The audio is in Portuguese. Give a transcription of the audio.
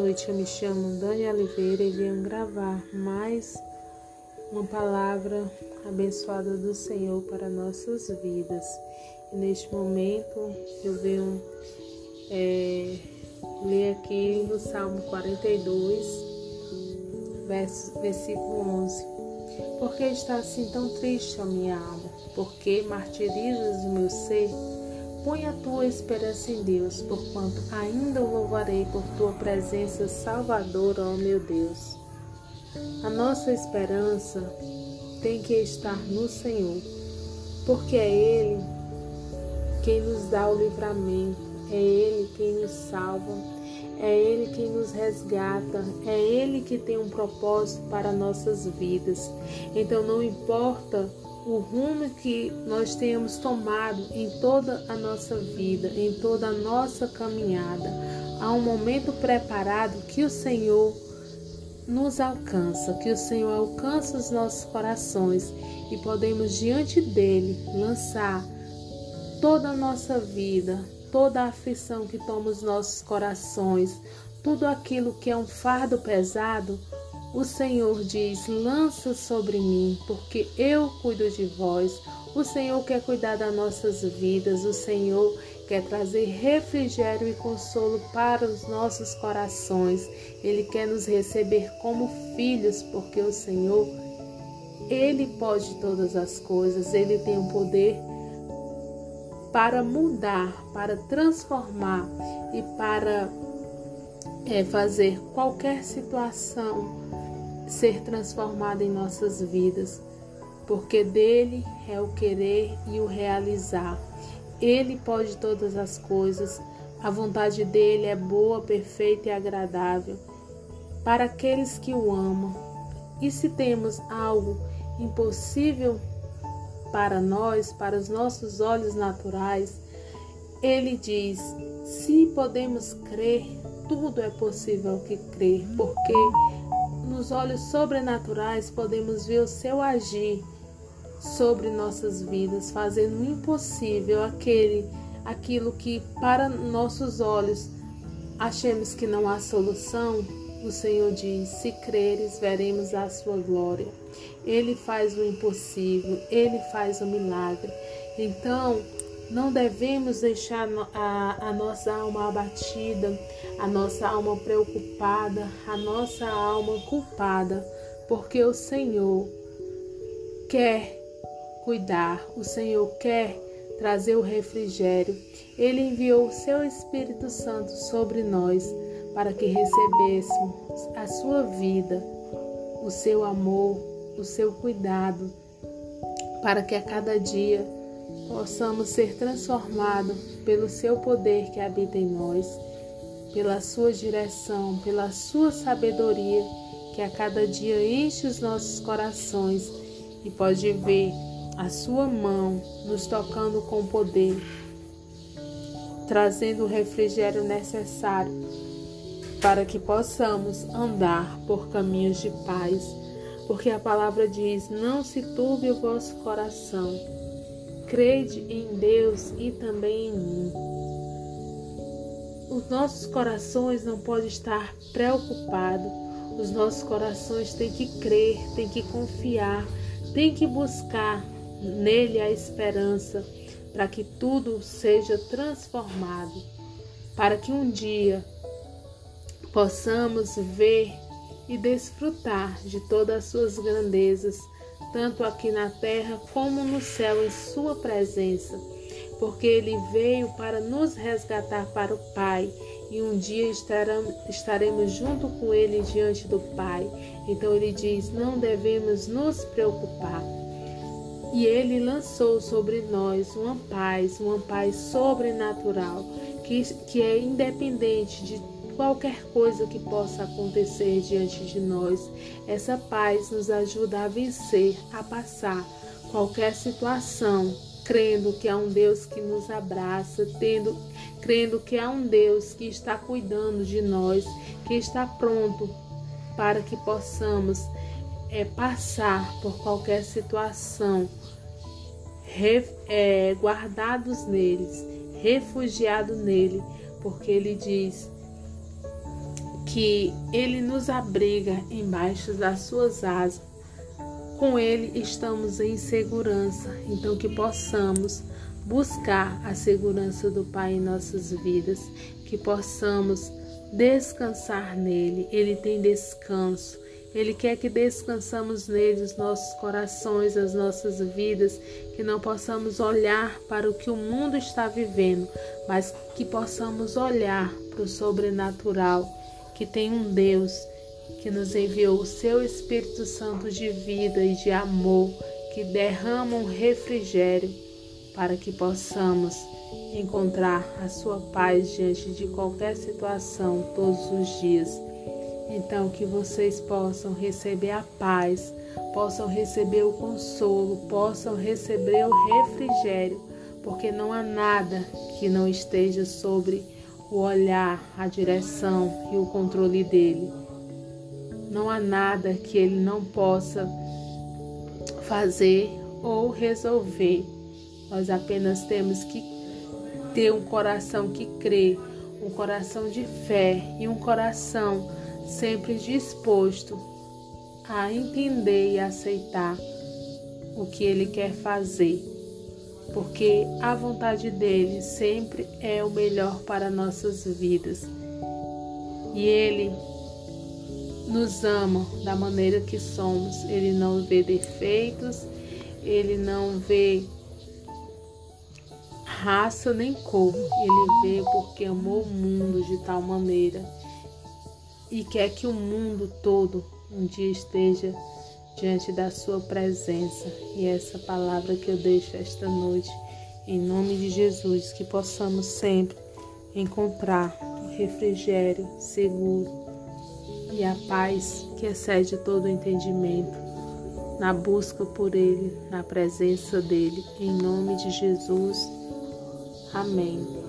noite, eu me chamo Dani Oliveira e venho gravar mais uma palavra abençoada do Senhor para nossas vidas. E neste momento eu venho é, ler aqui no Salmo 42, verso, versículo 11. Por que está assim tão triste a minha alma? Por que martirizas o meu ser? Põe a tua esperança em Deus, porquanto ainda louvarei por tua presença salvadora, ó meu Deus. A nossa esperança tem que estar no Senhor, porque é Ele quem nos dá o livramento, é Ele quem nos salva, é Ele quem nos resgata, é Ele que tem um propósito para nossas vidas. Então não importa o rumo que nós tenhamos tomado em toda a nossa vida, em toda a nossa caminhada. Há um momento preparado que o Senhor nos alcança, que o Senhor alcança os nossos corações e podemos diante dele lançar toda a nossa vida, toda a aflição que toma os nossos corações, tudo aquilo que é um fardo pesado, o Senhor diz: lança sobre mim, porque eu cuido de vós. O Senhor quer cuidar das nossas vidas, o Senhor quer trazer refrigério e consolo para os nossos corações. Ele quer nos receber como filhos, porque o Senhor, Ele pode todas as coisas, Ele tem o poder para mudar, para transformar e para é, fazer qualquer situação ser transformada em nossas vidas, porque dele é o querer e o realizar. Ele pode todas as coisas, a vontade dele é boa, perfeita e agradável para aqueles que o amam. E se temos algo impossível para nós, para os nossos olhos naturais, ele diz: se podemos crer, tudo é possível que crer, porque nos olhos sobrenaturais podemos ver o seu agir sobre nossas vidas, fazendo impossível aquele aquilo que para nossos olhos achemos que não há solução, o Senhor diz: se creres, veremos a sua glória. Ele faz o impossível, ele faz o milagre. Então, não devemos deixar a, a nossa alma abatida, a nossa alma preocupada, a nossa alma culpada, porque o Senhor quer cuidar, o Senhor quer trazer o refrigério. Ele enviou o seu Espírito Santo sobre nós para que recebêssemos a sua vida, o seu amor, o seu cuidado, para que a cada dia possamos ser transformados pelo seu poder que habita em nós, pela sua direção, pela sua sabedoria que a cada dia enche os nossos corações e pode ver a sua mão nos tocando com poder, trazendo o refrigério necessário para que possamos andar por caminhos de paz, porque a palavra diz: Não se turbe o vosso coração Crede em Deus e também em mim. Os nossos corações não podem estar preocupados. Os nossos corações têm que crer, têm que confiar, têm que buscar nele a esperança para que tudo seja transformado, para que um dia possamos ver e desfrutar de todas as suas grandezas tanto aqui na terra como no céu, em Sua presença, porque Ele veio para nos resgatar para o Pai e um dia estaremos junto com Ele diante do Pai. Então Ele diz: não devemos nos preocupar. E Ele lançou sobre nós uma paz, uma paz sobrenatural, que, que é independente de qualquer coisa que possa acontecer diante de nós. Essa paz nos ajuda a vencer, a passar qualquer situação, crendo que há um Deus que nos abraça, tendo, crendo que há um Deus que está cuidando de nós, que está pronto para que possamos é, passar por qualquer situação, re, é, guardados neles, refugiados nele, porque ele diz que Ele nos abriga embaixo das suas asas. Com Ele estamos em segurança, então que possamos buscar a segurança do Pai em nossas vidas, que possamos descansar nele. Ele tem descanso. Ele quer que descansamos nele os nossos corações, as nossas vidas, que não possamos olhar para o que o mundo está vivendo, mas que possamos olhar para o sobrenatural, que tem um Deus que nos enviou o seu Espírito Santo de vida e de amor, que derrama um refrigério para que possamos encontrar a sua paz diante de qualquer situação todos os dias. Então, que vocês possam receber a paz, possam receber o consolo, possam receber o refrigério, porque não há nada que não esteja sobre o olhar, a direção e o controle dele. Não há nada que ele não possa fazer ou resolver nós apenas temos que ter um coração que crê, um coração de fé e um coração sempre disposto a entender e aceitar o que Ele quer fazer, porque a vontade dele sempre é o melhor para nossas vidas e Ele nos ama da maneira que somos, Ele não vê defeitos, Ele não vê raça nem cor. Ele veio porque amou o mundo de tal maneira e quer que o mundo todo um dia esteja diante da sua presença. E essa palavra que eu deixo esta noite, em nome de Jesus, que possamos sempre encontrar o refrigério seguro e a paz que excede todo entendimento, na busca por Ele, na presença dele, em nome de Jesus. Amém.